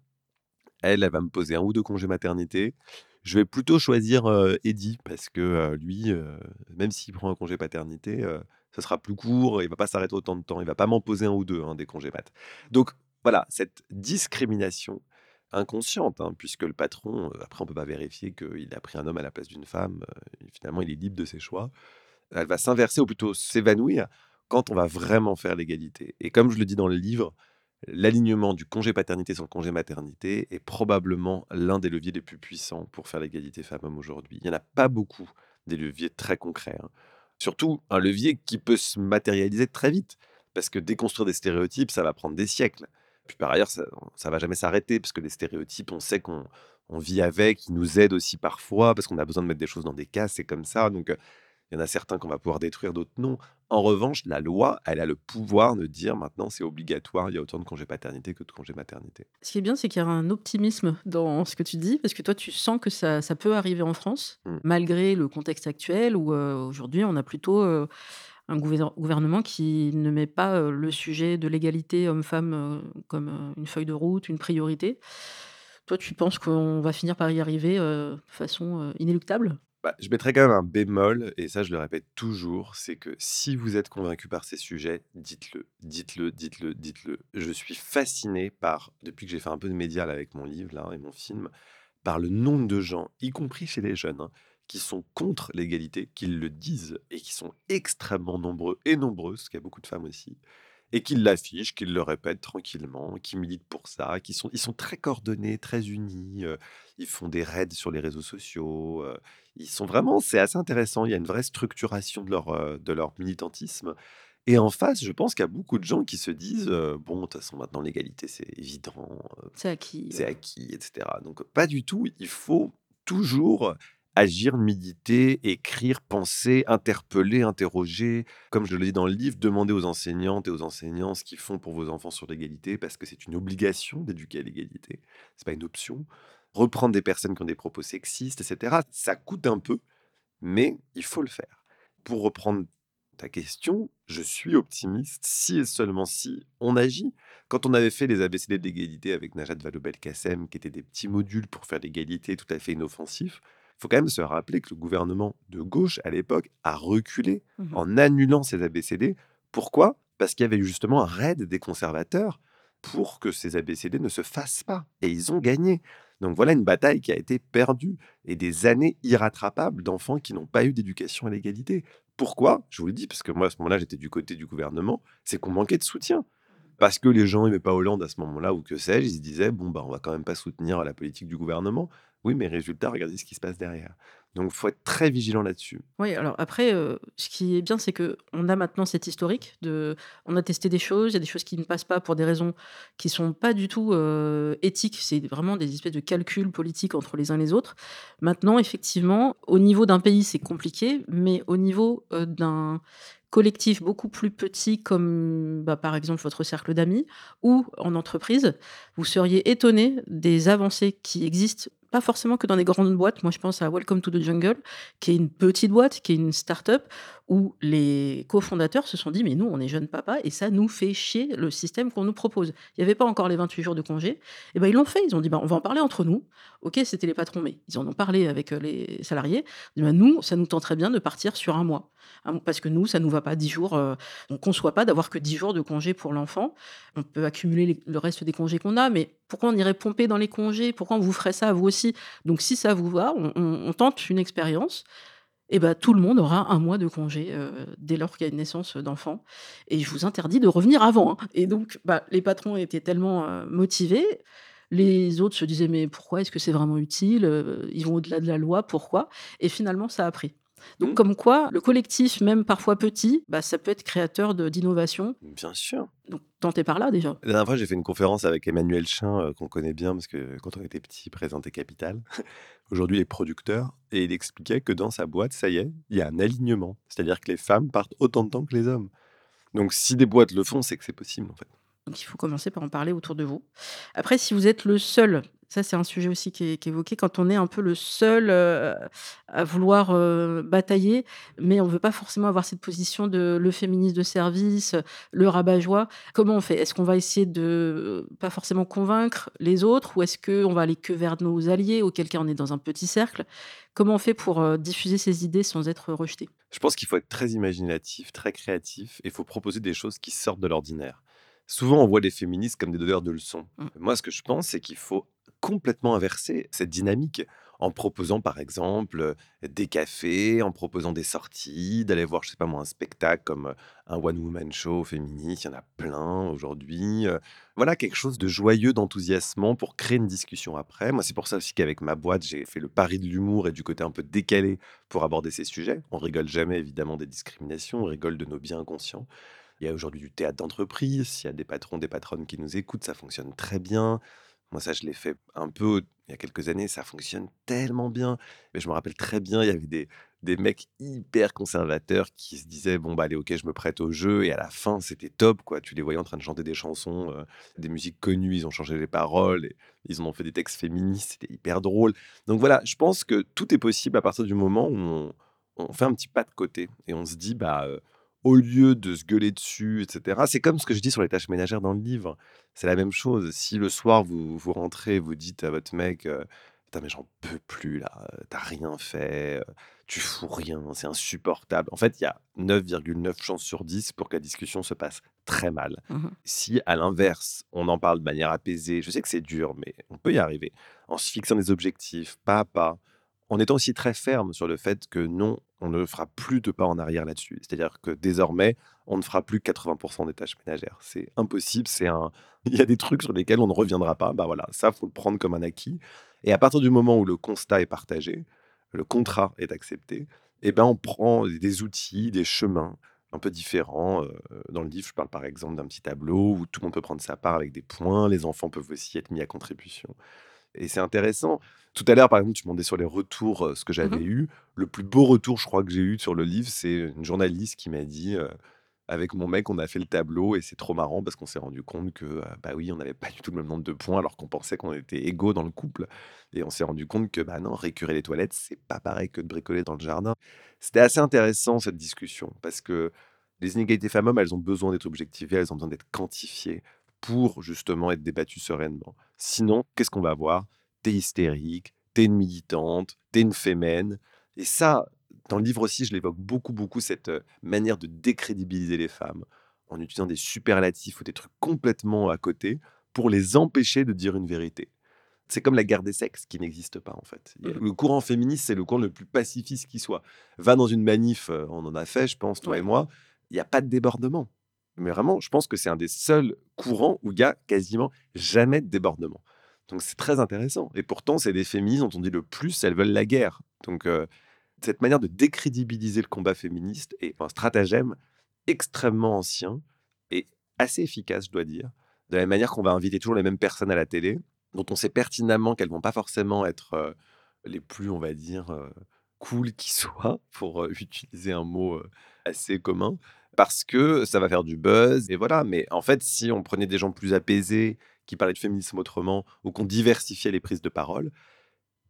elle, elle va me poser un ou 2 congés maternité. Je vais plutôt choisir, Eddy parce que, lui, même s'il prend un congé paternité, ce sera plus court, il va pas s'arrêter autant de temps. Il va pas m'en poser un ou 2 hein, des congés mat. Donc voilà, cette discrimination inconsciente, hein, puisque le patron, heu, après on peut pas vérifier qu'il a pris un homme à la place d'une femme, heu, finalement il est libre de ses choix. Elle va s'inverser ou plutôt s'évanouir quand on va vraiment faire l'égalité. Et comme je le dis dans le livre, l'alignement du congé paternité sur le congé maternité est probablement l'un des leviers les plus puissants pour faire l'égalité femmes-hommes aujourd'hui. Il n'y en a pas beaucoup des leviers très concrets. hein. Surtout un levier qui peut se matérialiser très vite. Parce que déconstruire des stéréotypes, ça va prendre des siècles. Puis par ailleurs, ça ne va jamais s'arrêter, parce que les stéréotypes, on sait qu'on on vit avec, ils nous aident aussi parfois, parce qu'on a besoin de mettre des choses dans des cases, c'est comme ça. Donc, il Il y en a certains qu'on va pouvoir détruire, d'autres non. En revanche, la loi, elle a le pouvoir de dire maintenant c'est obligatoire, il y a autant de congés paternité que de congés maternité. Ce qui est bien, c'est qu'il y a un optimisme dans ce que tu dis, parce que toi, tu sens que ça, ça peut arriver en France, Mm. malgré le contexte actuel où euh, aujourd'hui, on a plutôt euh, un gouver- gouvernement qui ne met pas euh, le sujet de l'égalité homme-femme comme une feuille de route, une priorité. Toi, tu penses qu'on va finir par y arriver de façon inéluctable? Bah, je mettrais quand même un bémol, et ça je le répète toujours, c'est que si vous êtes convaincu par ces sujets, dites-le, dites-le, dites-le, dites-le. Je suis fasciné par, depuis que j'ai fait un peu de médias avec mon livre là, et mon film, par le nombre de gens, y compris chez les jeunes, hein, qui sont contre l'égalité, qui le disent, et qui sont extrêmement nombreux et nombreuses, parce qu'il y a beaucoup de femmes aussi, et qui l'affichent, qui le répètent tranquillement, qui militent pour ça, qui sont, ils sont très coordonnés, très unis, euh, ils font des raids sur les réseaux sociaux, euh, ils sont vraiment, c'est assez intéressant, il y a une vraie structuration de leur, euh, de leur militantisme. Et en face, je pense qu'il y a beaucoup de gens qui se disent, bon, de toute façon, maintenant l'égalité, c'est évident, C'est acquis. c'est acquis, etc. Donc, pas du tout. Il faut toujours agir, méditer, écrire, penser, interpeller, interroger. Comme je le dis dans le livre, demandez aux enseignantes et aux enseignants ce qu'ils font pour vos enfants sur l'égalité, parce que c'est une obligation d'éduquer à l'égalité. C'est pas une option. Reprendre des personnes qui ont des propos sexistes, etc. Ça coûte un peu, mais il faut le faire. Pour reprendre ta question, je suis optimiste si et seulement si on agit. Quand on avait fait les ABCD de l'égalité avec Najat Vallaud-Belkacem, qui étaient des petits modules pour faire l'égalité tout à fait inoffensifs, il faut quand même se rappeler que le gouvernement de gauche, à l'époque, a reculé Mhm. en annulant ces ABCD. Pourquoi? Parce qu'il y avait eu justement un raid des conservateurs pour que ces ABCD ne se fassent pas. Et ils ont gagné. Donc voilà une bataille qui a été perdue et des années irrattrapables d'enfants qui n'ont pas eu d'éducation à l'égalité. Pourquoi? Je vous le dis, parce que moi, à ce moment-là, j'étais du côté du gouvernement, c'est qu'on manquait de soutien. Parce que les gens n'aimaient pas Hollande à ce moment-là, ou que sais-je, ils se disaient, bon, bah, on va quand même pas soutenir la politique du gouvernement. Oui, mais résultat, regardez ce qui se passe derrière. Donc, il faut être très vigilant là-dessus. Oui, alors après, ce qui est bien, c'est que on a maintenant cet historique on a testé des choses, il y a des choses qui ne passent pas pour des raisons qui sont pas du tout, éthiques. C'est vraiment des espèces de calculs politiques entre les uns les autres. Maintenant, effectivement, au niveau d'un pays, c'est compliqué, mais au niveau, d'un collectif beaucoup plus petit comme, bah, par exemple, votre cercle d'amis ou en entreprise, vous seriez étonné des avancées qui existent, pas forcément que dans des grandes boîtes. Moi, je pense à Welcome to the Jungle, qui est une petite boîte, qui est une start-up, où les cofondateurs se sont dit: «Mais nous, on est jeunes papas et ça nous fait chier le système qu'on nous propose». Il y avait pas encore les 28 jours de congé et ben, ils l'ont fait. Ils ont dit: «Bah, on va en parler entre nous». OK, c'était les patrons, mais ils en ont parlé avec, heu, les salariés. «Bah, nous, ça nous tenterait bien de partir sur 1 mois. Un mois parce que nous, ça nous va pas 10 jours, heu, on conçoit pas d'avoir que 10 jours de congé pour l'enfant. On peut accumuler le reste des congés qu'on a, mais pourquoi on irait pomper dans les congés? Pourquoi on vous ferait ça à vous aussi? Donc si ça vous va, on tente une expérience et bah, tout le monde aura un mois de congé, heu, dès lors qu'il y a une naissance, d'enfant et je vous interdis de revenir avant, hein et donc bah, les patrons étaient tellement, heu, motivés. Les autres se disaient: «Mais pourquoi? Est-ce que c'est vraiment utile? Ils vont au-delà de la loi, pourquoi?» et finalement ça a pris. Donc Mmh. comme quoi, le collectif, même parfois petit, bah, ça peut être créateur de d'innovation. Bien sûr. Donc tentez par là déjà. La dernière fois, j'ai fait une conférence avec Emmanuel Chin, euh, qu'on connaît bien, parce que quand on était petit, il présentait Capital. Aujourd'hui, est producteur. Et il expliquait que dans sa boîte, ça y est, il y a un alignement. C'est-à-dire que les femmes partent autant de temps que les hommes. Donc, si des boîtes le font, c'est que c'est possible, en fait. Donc il faut commencer par en parler autour de vous. Après, si vous êtes le seul, ça c'est un sujet aussi qui est, qui est évoqué, quand on est un peu le seul euh, à vouloir euh, batailler, mais on ne veut pas forcément avoir cette position de le féministe de service, le rabat-joie. Comment on fait? Est-ce qu'on va essayer de euh, pas forcément convaincre les autres ou est-ce qu'on va aller que vers nos alliés, auquel cas on est dans un petit cercle? Comment on fait pour euh, diffuser ces idées sans être rejeté? Je pense qu'il faut être très imaginatif, très créatif, et il faut proposer des choses qui sortent de l'ordinaire. Souvent, on voit les féministes comme des donneurs de leçons. Mm. Moi, ce que je pense, c'est qu'il faut complètement inverser cette dynamique en proposant, par exemple, euh, des cafés, en proposant des sorties, d'aller voir, je sais pas moi, un spectacle comme euh, un one-woman show féministe. Il y en a plein aujourd'hui. Euh, Voilà, quelque chose de joyeux, d'enthousiasmant pour créer une discussion après. Moi, c'est pour ça aussi qu'avec ma boîte, j'ai fait le pari de l'humour et du côté un peu décalé pour aborder ces sujets. On rigole jamais, évidemment, des discriminations, on rigole de nos biens inconscients. Il y a aujourd'hui du théâtre d'entreprise. S'il y a des patrons, des patronnes qui nous écoutent, ça fonctionne très bien. Moi, ça, je l'ai fait un peu il y a quelques années, ça fonctionne tellement bien. Mais je me rappelle très bien, il y avait des des mecs hyper conservateurs qui se disaient: «Bon, bah, allez, OK, je me prête au jeu» et à la fin, c'était top, quoi. Tu les voyais en train de chanter des chansons, heu, des musiques connues, ils ont changé les paroles et ils en ont fait des textes féministes, c'était hyper drôle. Donc voilà, je pense que tout est possible à partir du moment où on fait un petit pas de côté et on se dit: «Bah, heu, au lieu de se gueuler dessus et cetera» c'est comme ce que je dis sur les tâches ménagères dans le livre. C'est la même chose. Si le soir, vous vous rentrez, vous dites à votre mec, «Putain, mais j'en peux plus là, tu rien fait, tu fous rien, c'est insupportable». En fait, il y a 9,9 chances sur 10 pour que la discussion se passe très mal. Mmh Si, à l'inverse, on en parle de manière apaisée, je sais que c'est dur, mais on peut y arriver, en se fixant des objectifs pas à pas, en étant aussi très ferme sur le fait que non, on ne fera plus de pas en arrière là-dessus. C'est-à-dire que désormais, on ne fera plus 80 des tâches ménagères. C'est impossible, c'est un il y a des trucs sur lesquels on ne reviendra pas. Bah, voilà, ça, faut le prendre comme un acquis et à partir du moment où le constat est partagé, le contrat est accepté et ben, on prend des outils, des chemins un peu différents, heu, dans le livre, je parle par exemple d'un petit tableau où tout le monde peut prendre sa part avec des points, les enfants peuvent aussi être mis à contribution. Et c'est intéressant. Tout à l'heure, par exemple, tu demandais sur les retours, ce que Mmh j'avais eu. Le plus beau retour, je crois, que j'ai eu sur le livre, c'est une journaliste qui m'a dit, «Avec mon mec, on a fait le tableau et c'est trop marrant parce qu'on s'est rendu compte que, heu, bah, oui, on n'avait pas du tout le même nombre de points alors qu'on pensait qu'on était égaux dans le couple et on s'est rendu compte que, bah, non, récurer les toilettes, c'est pas pareil que de bricoler dans le jardin». C'était assez intéressant cette discussion parce que les inégalités femmes-hommes, elles ont besoin d'être objectivées, elles ont besoin d'être quantifiées pour justement être débattues sereinement. Sinon, qu'est-ce qu'on va avoir? t'es hystérique, t'es une militante, t'es une fémène. Et ça, dans le livre aussi, je l'évoque beaucoup, beaucoup, cette euh, manière de décrédibiliser les femmes en utilisant des superlatifs ou des trucs complètement à côté pour les empêcher de dire une vérité. C'est comme la guerre des sexes qui n'existe pas en fait. Il y a- mh. Le courant féministe, c'est le courant le plus pacifiste qui soit. Va dans une manif, euh, on en a fait, je pense, toi et moi, il n'y a pas de débordement. Mais vraiment, je pense que c'est un des seuls courants où il y a quasiment jamais de débordement. Donc c'est très intéressant. Et pourtant, c'est des féministes dont on dit le plus, elles veulent la guerre. Donc euh, cette manière de décrédibiliser le combat féministe est un stratagème extrêmement ancien et assez efficace, je dois dire. De la manière qu'on va inviter toujours les mêmes personnes à la télé, dont on sait pertinemment qu'elles vont pas forcément être euh, les plus, on va dire, euh, cool qui soient, pour utiliser un mot assez commun, parce que ça va faire du buzz. Et voilà. Mais en fait, si on prenait des gens plus apaisés, qui parlaient de féminisme autrement, ou qu'on diversifiait les prises de parole,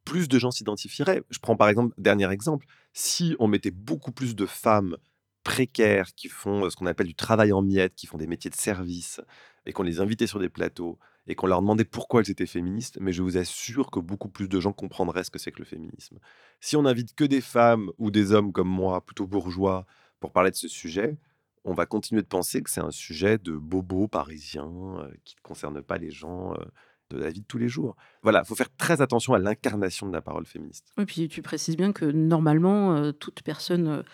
plus de gens s'identifieraient. Je prends par exemple, dernier exemple, si on mettait beaucoup plus de femmes précaires qui font euh, ce qu'on appelle du travail en miettes, qui font des métiers de service, et qu'on les invitait sur des plateaux, et qu'on leur demandait pourquoi elles étaient féministes, mais je vous assure que beaucoup plus de gens comprendraient ce que c'est que le féminisme. Si on invite que des femmes ou des hommes comme moi, plutôt bourgeois, pour parler de ce sujet, on va continuer de penser que c'est un sujet de bobos parisiens euh, qui ne concerne pas les gens euh, de la vie de tous les jours. Voilà, il faut faire très attention à l'incarnation de la parole féministe. Et puis tu précises bien que normalement, heu, toute personne,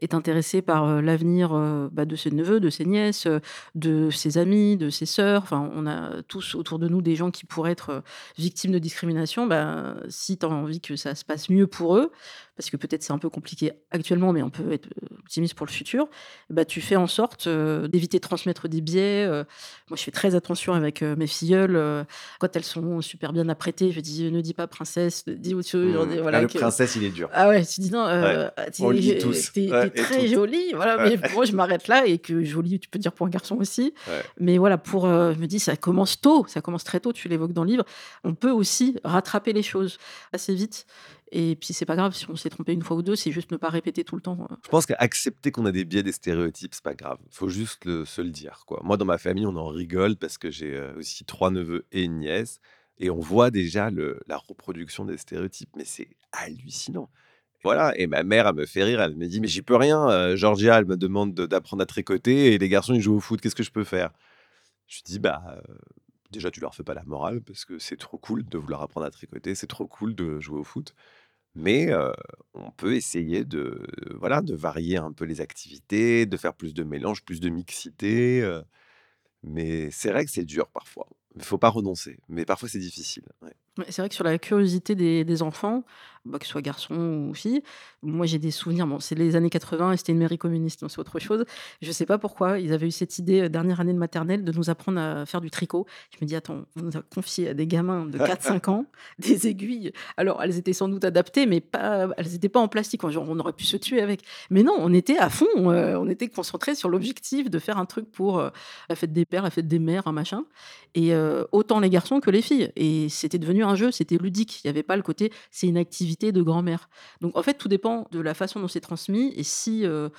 est intéressée par, l'avenir, bah, de ses neveux, de ses nièces, de ses amis, de ses sœurs. Enfin, on a tous autour de nous des gens qui pourraient être, victimes de discrimination. Bah, si tu as envie que ça se passe mieux pour eux, parce que peut-être c'est un peu compliqué actuellement, mais on peut être, heu, optimiste pour le futur, bah, tu fais en sorte, heu, d'éviter de transmettre des biais, heu. Moi, je fais très attention avec, mes filleules, quand elles sont super bien apprêtées, je dis: «Ne dis pas princesse, dis autre chose», Mmh. des Ah, voilà le que princesse, il est dur. ah ouais, tu dis: «Non, Ouais, tu Ouais, es et très jolie», voilà, Ouais. mais moi je m'arrête là et que jolie, tu peux dire pour un garçon aussi. Mais voilà, pour, je me dis ça commence tôt, ça commence très tôt, tu l'évoques dans le livre. On peut aussi rattraper les choses assez vite et puis c'est pas grave si on s'est trompé une fois ou 2, c'est juste ne pas répéter tout le temps, heu. Je pense qu'accepter qu'on a des biais, des stéréotypes, c'est pas grave. Faut juste le- se le dire, quoi. Moi, dans ma famille, on en rigole parce que j'ai euh, aussi trois neveux et une nièce, et on voit déjà le- la reproduction des stéréotypes, mais c'est hallucinant. Voilà, et ma mère, elle me fait rire, elle me dit, mais j'y peux rien. euh, Georgia, elle me demande de- d'apprendre à tricoter, et les garçons, ils jouent au foot, qu'est-ce que je peux faire? Je dis, bah, euh, déjà, tu leur fais pas la morale, parce que c'est trop cool de vouloir apprendre à tricoter, c'est trop cool de jouer au foot. Mais on peut essayer de, varier un peu les activités, de faire plus de mélange, plus de mixité, mais c'est vrai que c'est dur parfois. Il faut pas renoncer, mais parfois c'est difficile, ouais. C'est vrai que sur la curiosité des des enfants, bah, que ce soit garçon ou fille. Moi, j'ai des souvenirs, bon, c'est les années 80 et c'était une mairie communiste, donc c'est autre chose. Je sais pas pourquoi, ils avaient eu cette idée, heu, dernière année de maternelle, de nous apprendre à faire du tricot. Je me dis: «Attends, on nous a confié à des gamins de 4-5 ans des aiguilles». Alors, elles étaient sans doute adaptées, mais pas elles étaient pas en plastique, genre, on aurait pu se tuer avec. Mais non, on était à fond, heu, on était concentrés sur l'objectif de faire un truc pour, heu, la fête des pères, la fête des mères, un machin et heu, autant les garçons que les filles et c'était devenu un jeu, c'était ludique. Il y avait pas le côté: «C'est une activité de grand-mère». Donc en fait, tout dépend de la façon dont c'est transmis et si, heu,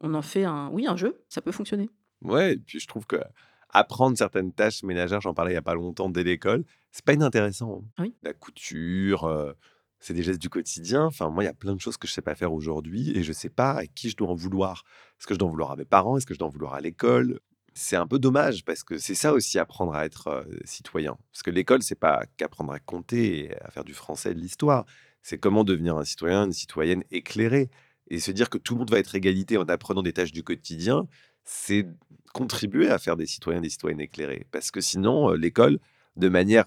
on en fait un oui, un jeu, ça peut fonctionner. Ouais et puis je trouve qu'apprendre certaines tâches ménagères, j'en parlais il y a pas longtemps dès l'école, c'est pas inintéressant, hein. Oui. La couture, heu, c'est des gestes du quotidien. Enfin, moi, il y a plein de choses que je sais pas faire aujourd'hui et je sais pas à qui je dois en vouloir. Est-ce que je dois en vouloir à mes parents? Est-ce que je dois en vouloir à l'école? C'est un peu dommage parce que c'est ça aussi apprendre à être, citoyen. Parce que l'école, c'est pas qu'apprendre à compter et à faire du français de l'histoire. C'est comment devenir un citoyen, une citoyenne éclairée et se dire que tout le monde va être égalité en apprenant des tâches du quotidien, c'est contribuer à faire des citoyens, des citoyennes éclairés. Parce que sinon, l'école, de manière,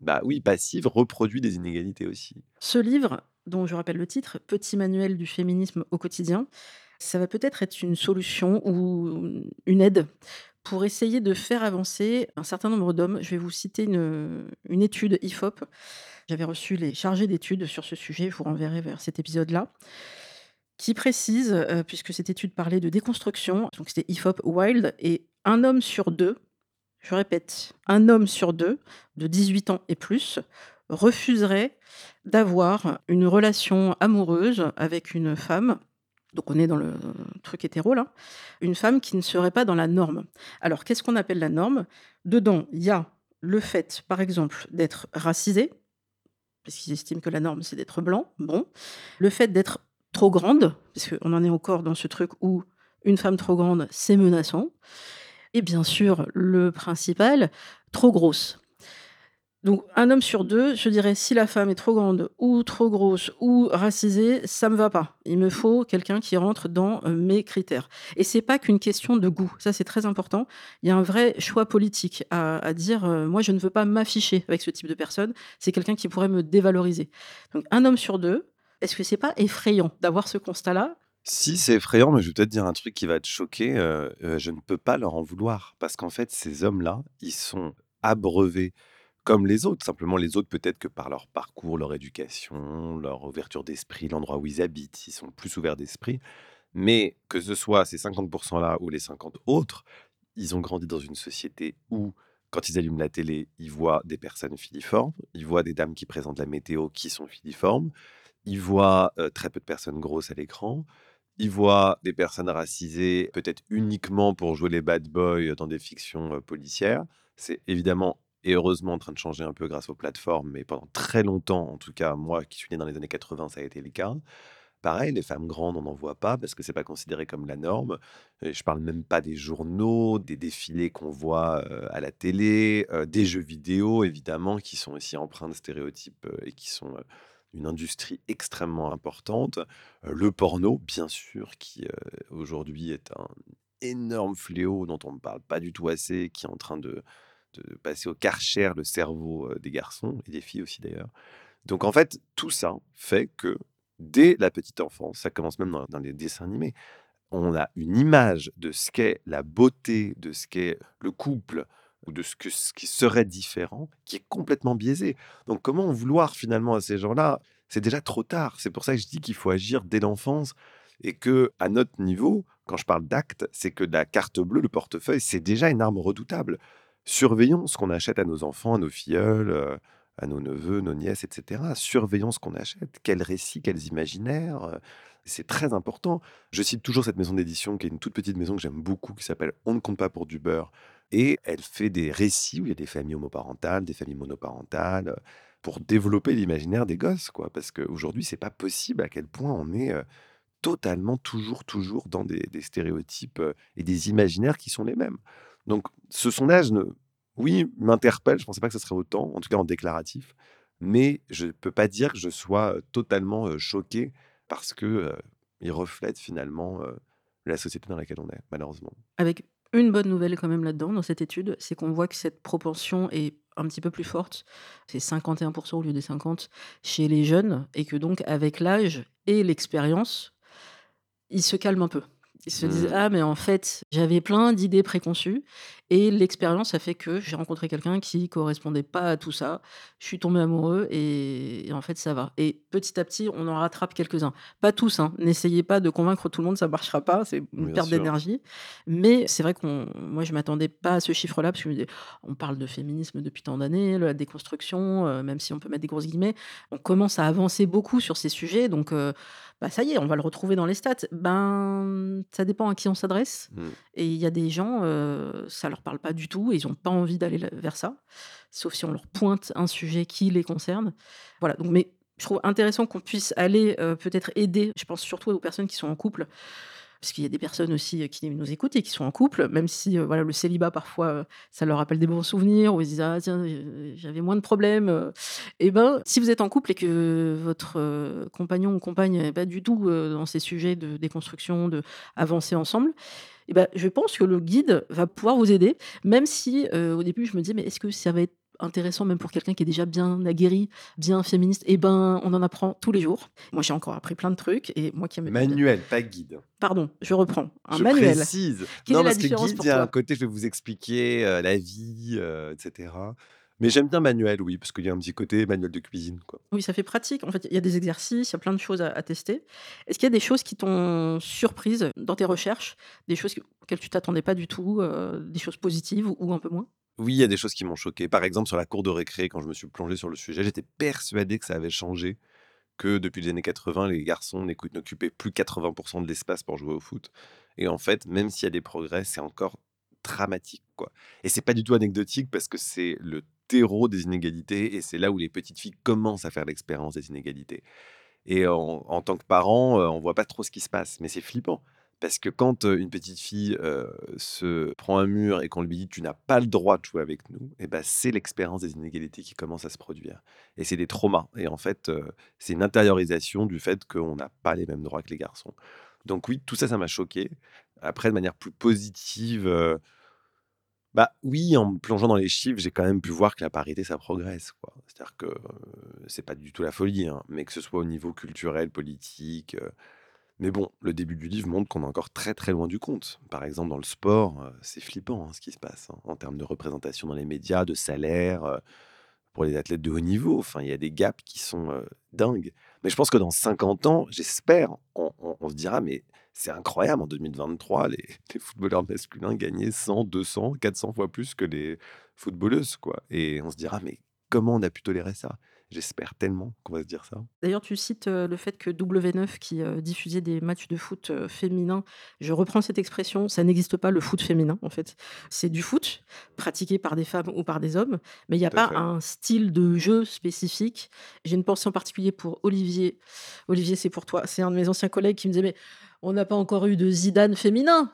bah, oui, passive, reproduit des inégalités aussi. Ce livre, dont je rappelle le titre, «Petit manuel du féminisme au quotidien», ça va peut-être être une solution ou une aide pour essayer de faire avancer un certain nombre d'hommes. Je vais vous citer une, étude IFOP. J'avais reçu les chargés d'études sur ce sujet, je vous renverrai vers cet épisode-là, qui précise, heu, puisque cette étude parlait de déconstruction, donc c'était IFOP Wild et un homme sur 2, je répète, un homme sur 2 de 18 ans et plus refuserait d'avoir une relation amoureuse avec une femme donc on est dans le truc hétéro là, une femme qui ne serait pas dans la norme. Alors qu'est-ce qu'on appelle la norme? Dedans, il y a le fait, par exemple, d'être racisé, parce qu'ils estiment que la norme, c'est d'être blanc, bon. Le fait d'être trop grande, parce qu'on en est encore dans ce truc où une femme trop grande, c'est menaçant. Et bien sûr, le principal, trop grosse. Donc un homme sur 2, je dirais si la femme est trop grande ou trop grosse ou racisée, ça me va pas. Il me faut quelqu'un qui rentre dans, heu, mes critères et c'est pas qu'une question de goût, ça c'est très important. Il y a un vrai choix politique à dire, heu: «Moi je ne veux pas m'afficher avec ce type de personne, c'est quelqu'un qui pourrait me dévaloriser». Donc un homme sur 2, est-ce que c'est pas effrayant d'avoir ce constat-là? Si, c'est effrayant, mais je vais peut-être dire un truc qui va te choquer, heu, je ne peux pas leur en vouloir parce qu'en fait, ces hommes-là, ils sont abreuvés comme les autres. Simplement, les autres, peut-être que par leur parcours, leur éducation, leur ouverture d'esprit, l'endroit où ils habitent, ils sont plus ouverts d'esprit. Mais que ce soit ces 50% là ou les 50 autres, ils ont grandi dans une société où, quand ils allument la télé, ils voient des personnes filiformes, ils voient des dames qui présentent la météo qui sont filiformes, ils voient, heu, très peu de personnes grosses à l'écran, ils voient des personnes racisées, peut-être uniquement pour jouer les bad boys dans des fictions, heu, policières. C'est évidemment et heureusement en train de changer un peu grâce aux plateformes, mais pendant très longtemps, en tout cas moi qui suis né dans les années 80, ça a été le cas. Pareil, les femmes grandes, on n'en voit pas parce que c'est pas considéré comme la norme. Et je parle même pas des journaux, des défilés qu'on voit, à la télé, des jeux vidéo évidemment qui sont aussi empreints de stéréotypes, et qui sont, une industrie extrêmement importante. Le porno bien sûr qui, aujourd'hui est un énorme fléau dont on ne parle pas du tout assez, qui est en train de passer au Karcher le cerveau, heu, des garçons et des filles aussi d'ailleurs. Donc en fait, tout ça fait que dès la petite enfance, ça commence même dans dans les dessins animés, on a une image de ce qu'est la beauté, de ce qu'est le couple ou de ce que ce qui serait différent, qui est complètement biaisée. Donc comment en vouloir finalement à ces gens-là? C'est déjà trop tard. C'est pour ça que je dis qu'il faut agir dès l'enfance et que à notre niveau, quand je parle d'acte, c'est que la carte bleue, le portefeuille, c'est déjà une arme redoutable. Surveillons ce qu'on achète à nos enfants, à nos filleuls, heu, à nos neveux, nos nièces et cetera. Surveillons ce qu'on achète. Quels récits, quels imaginaires, heu, c'est très important. Je cite toujours cette maison d'édition qui est une toute petite maison que j'aime beaucoup, qui s'appelle On ne compte pas pour du beurre et elle fait des récits où il y a des familles homoparentales, des familles monoparentales, heu, pour développer l'imaginaire des gosses, quoi. Parce qu'aujourd'hui, c'est pas possible à quel point on est, totalement, toujours, toujours dans des stéréotypes, et des imaginaires qui sont les mêmes. Donc ce sondage ne oui, m'interpelle, je pensais pas que ce serait autant, en tout cas en déclaratif, mais je peux pas dire que je sois, totalement, choqué parce que, il reflète finalement, la société dans laquelle on est, malheureusement. Avec une bonne nouvelle quand même là-dedans, dans cette étude, c'est qu'on voit que cette propension est un petit peu plus forte, c'est 51 au lieu des 50 chez les jeunes et que donc avec l'âge et l'expérience, ils se calment un peu. Ils se disent: Mmh. «Ah mais en fait, j'avais plein d'idées préconçues et l'expérience a fait que j'ai rencontré quelqu'un qui correspondait pas à tout ça. Je suis tombé amoureux et et en fait ça va» et petit à petit, on en rattrape quelques-uns. Pas tous, hein, n'essayez pas de convaincre tout le monde, ça marchera pas, c'est une Bien perte d'énergie. Mais c'est vrai qu'on moi je m'attendais pas à ce chiffre-là parce que je me disais: «On parle de féminisme depuis tant d'années, la déconstruction, heu, même si on peut mettre des grosses guillemets, on commence à avancer beaucoup sur ces sujets donc heu, bah, ça y est, on va le retrouver dans les stats». Ben, ça dépend à qui on s'adresse Mmh. et il y a des gens, heu, ça leur parle pas du tout et ils ont pas envie d'aller vers ça, sauf si on leur pointe un sujet qui les concerne. Voilà, donc mais je trouve intéressant qu'on puisse aller, heu, peut-être aider, je pense surtout aux personnes qui sont en couple, parce qu'il y a des personnes aussi, heu, qui nous écoutent et qui sont en couple, même si, heu, voilà, le célibat parfois, heu, ça leur rappelle des bons souvenirs où ils se disent: «Ah tiens, j'avais moins de problèmes», et ben, si vous êtes en couple et que votre, compagnon ou compagne est pas du tout, dans ces sujets de déconstruction, d'avancer ensemble et bah, je pense que le guide va pouvoir vous aider, même si, au début je me disais: «Mais est-ce que ça va être intéressant même pour quelqu'un qui est déjà bien aguerri, bien féministe?» et ben, on en apprend tous les jours. Moi, j'ai encore appris plein de trucs et moi qui aime Manuel, pas guide. pardon, je reprends, un Je manuel. précise. Quelle Non, est la parce que différence guide, il y a un côté, je vais vous expliquer, heu, la vie, heu, et cetera. Mais j'aime bien manuel, oui, parce qu'il y a un petit côté manuel de cuisine, quoi. Oui, ça fait pratique. En fait, il y a des exercices, il y a plein de choses à à tester. Est-ce qu'il y a des choses qui t'ont surprise dans tes recherches? Des choses que auxquelles tu t'attendais pas du tout, heu, des choses positives ou un peu moins? Oui, il y a des choses qui m'ont choqué. Par exemple, sur la cour de récré, quand je me suis plongé sur le sujet, j'étais persuadé que ça avait changé, que depuis les années 80, les garçons n'occupaient plus 80% de l'espace pour jouer au foot. Et en fait, même s'il y a des progrès, c'est encore dramatique, quoi. Et c'est pas du tout anecdotique parce que c'est le terreau des inégalités et c'est là où les petites filles commencent à faire l'expérience des inégalités. Et en en tant que parent, heu, on voit pas trop ce qui se passe, mais c'est flippant parce que quand, une petite fille, se prend un mur et qu'on lui dit: «Tu n'as pas le droit de jouer avec nous» et bah, c'est l'expérience des inégalités qui commence à se produire et c'est des traumas et en fait, c'est une intériorisation du fait qu'on n'a pas les mêmes droits que les garçons. Donc oui, tout ça, ça m'a choqué. Après de manière plus positive, bah, oui, en plongeant dans les chiffres, j'ai quand même pu voir que la parité, ça progresse. C'est-à-dire que, c'est pas du tout la folie, hein, mais que ce soit au niveau culturel, politique, mais bon, le début du livre montre qu'on est encore très, très loin du compte. Par exemple, dans le sport, heu, c'est flippant, hein, ce qui se passe, hein, en termes de représentation dans les médias, de salaire, heu, pour les athlètes de haut niveau. Enfin, il y a des gaps qui sont, heu, dingues. Mais je pense que dans 50 ans, j'espère, on se dira: «Mais c'est incroyable, en 2023, les les footballeurs masculins gagnaient 100-200-400 fois plus que les footballeuses, quoi» et on se dira: «Mais comment on a pu tolérer ça?» J'espère tellement qu'on va se dire ça. D'ailleurs, tu cites, le fait que W9 qui, diffusait des matchs de foot, féminin, je reprends cette expression, ça n'existe pas le foot féminin, en fait. C'est du foot pratiqué par des femmes ou par des hommes, mais il y a pas fait. un style de jeu spécifique. J'ai une pensée en particulier pour Olivier. Olivier, c'est pour toi. C'est un de mes anciens collègues qui me disait: «Mais on n'a pas encore eu de Zidane féminin!»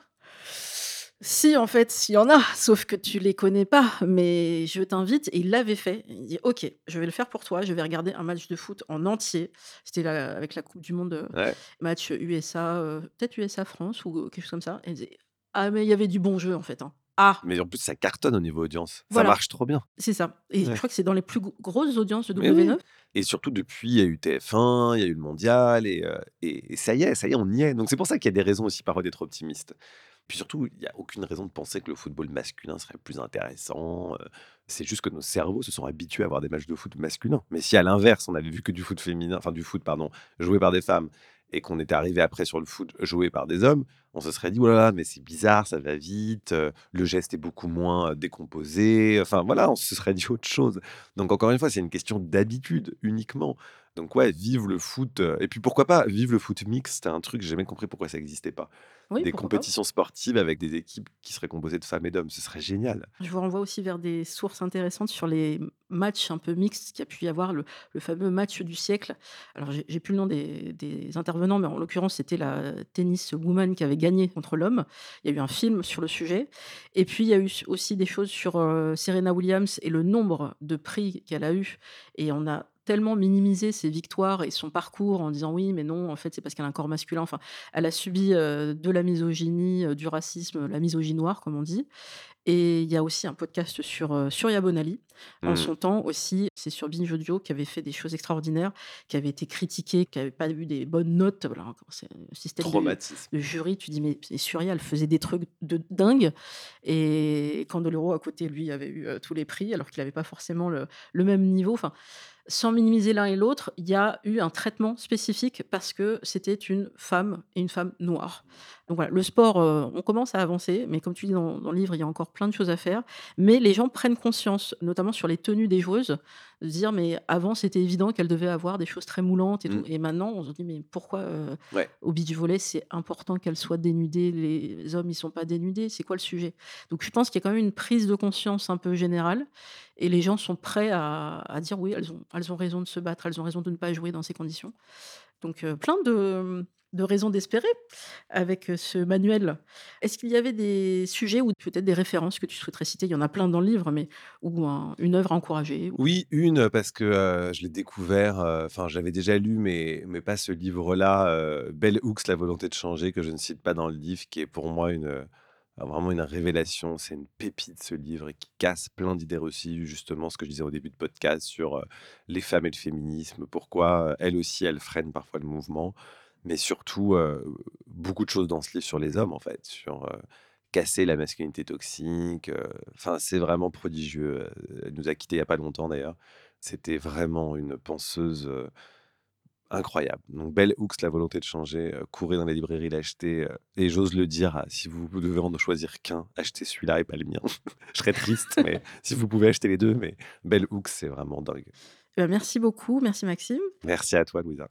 Si, en fait, il y en a, sauf que tu les connais pas, mais je t'invite et il l'avait fait. Il dit: «OK, je vais le faire pour toi, je vais regarder un match de foot en entier». C'était avec la coupe du monde, Ouais. match USA, heu, peut-être USA-France ou quelque chose comme ça et il disait: «Ah mais il y avait du bon jeu, en fait, hein. Ah!» Mais en plus, ça cartonne au niveau audience. Ça Voilà, marche trop bien. c'est ça et je crois que c'est dans les plus gros grosses audiences de Mais oui W9. et surtout depuis, il y a eu TF1, il y a eu le mondial et heu et et ça y est ça y est, on y est. Donc c'est pour ça qu'il y a des raisons aussi parfois d'être optimiste. Puis surtout, il y a aucune raison de penser que le football masculin serait plus intéressant, heu, c'est juste que nos cerveaux se sont habitués à voir des matchs de foot masculins. Mais si à l'inverse, on avait vu que du foot féminin enfin du foot pardon, joué par des femmes et qu'on était arrivé après sur le foot joué par des hommes, on se serait dit: «Oh là là, mais c'est bizarre, ça va vite, le geste est beaucoup moins, décomposé». Enfin voilà, on se serait dit autre chose. Donc encore une fois, c'est une question d'habitude uniquement. Donc ouais, vive le foot, et puis pourquoi pas, vive le foot mixte, un truc, j'ai jamais compris pourquoi ça existait pas. Oui, Des pas. compétitions sportives avec des équipes qui seraient composées de femmes et d'hommes, ce serait génial. Je vous renvoie aussi vers des sources intéressantes sur les matchs un peu mixtes qu'il y a pu y avoir, le le fameux match du siècle. Alors j'ai plus le nom des des intervenants, mais en l'occurrence, c'était la tenniswoman qui avait gagné contre l'homme. Il y a eu un film sur le sujet et puis il y a eu aussi des choses sur, heu, Serena Williams et le nombre de prix qu'elle a eu et on a tellement minimisé ses victoires et son parcours en disant: «Oui, mais non, en fait, c'est parce qu'elle a un corps masculin». Enfin, elle a subi, heu, de la misogynie, heu, du racisme, la misogynoire, comme on dit et il y a aussi un podcast sur, heu, Surya Bonali. En Mmh. son temps aussi, c'est sur Binge Audio qui avait fait des choses extraordinaires, qui avait été critiqué, qui avait pas eu des bonnes notes. Voilà, c'est le système de de jury, tu dis: «Mais c'est Surya, elle faisait des trucs de dingue» et Candeloro à côté, lui, avait eu, heu, tous les prix alors qu'il avait pas forcément le le même niveau. Enfin, sans minimiser l'un et l'autre, il y a eu un traitement spécifique parce que c'était une femme et une femme noire. Donc voilà, le sport, heu, on commence à avancer, mais comme tu dis dans dans le livre, il y a encore plein de choses à faire. Mais les gens prennent conscience, notamment sur les tenues des joueuses, de dire: «Mais avant, c'était évident qu'elles devaient avoir des choses très moulantes et tout» Mmh. et maintenant, on se dit: «Mais pourquoi, heu, Ouais. au beach volley, c'est important qu'elles soient dénudées? Les hommes, ils sont pas dénudés, c'est quoi le sujet?» donc je pense qu'il y a quand même une prise de conscience un peu générale et les gens sont prêts à à dire: «Oui, elles ont elles ont raison de se battre, elles ont raison de ne pas jouer dans ces conditions». Donc heu, plein de de raisons d'espérer avec, heu, ce manuel. Est-ce qu'il y avait des sujets ou peut-être des références que tu souhaiterais citer? Il y en a plein dans le livre, mais ou un une œuvre à encourager ou Oui, une, parce que, heu, je l'ai découvert, heu, enfin, je l'avais déjà lu, mais mais pas ce livre-là, Bell Hooks, La volonté de changer, que je ne cite pas dans le livre, qui est pour moi une, vraiment une révélation. C'est une pépite ce livre et qui casse plein d'idées reçues, justement, ce que je disais au début de podcast sur, les femmes et le féminisme, pourquoi, elles aussi, elles freinent parfois le mouvement. Mais surtout, beaucoup de choses dans ce livre sur les hommes, en fait, sur, casser la masculinité toxique, enfin, c'est vraiment prodigieux, elle nous a quittés il y a pas longtemps d'ailleurs. C'était vraiment une penseuse, incroyable. Donc Bell Hooks, La volonté de changer, heu, courez dans les librairies l'acheter, et j'ose le dire, ah, si vous devez en choisir qu'un, achetez celui-là et pas le mien. Je serais triste, mais si vous pouvez acheter les 2, mais Bell Hooks, c'est vraiment dingue. Bah, merci beaucoup, merci Maxime. Merci à toi, Louisa.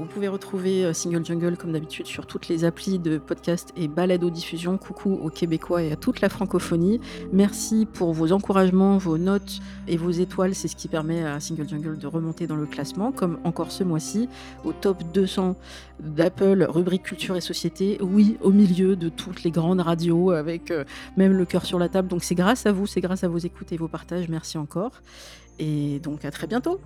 Vous pouvez retrouver, heu, Single Jungle comme d'habitude sur toutes les applis de podcast et balado-diffusion. Coucou aux Québécois et à toute la francophonie. Merci pour vos encouragements, vos notes et vos étoiles. C'est ce qui permet à Single Jungle de remonter dans le classement, comme encore ce mois-ci, au top 200 d'Apple, rubrique culture et société. Oui, au milieu de toutes les grandes radios avec, heu, même le cœur sur la table. Donc c'est grâce à vous, c'est grâce à vos écoutes et vos partages. Merci encore et donc à très bientôt.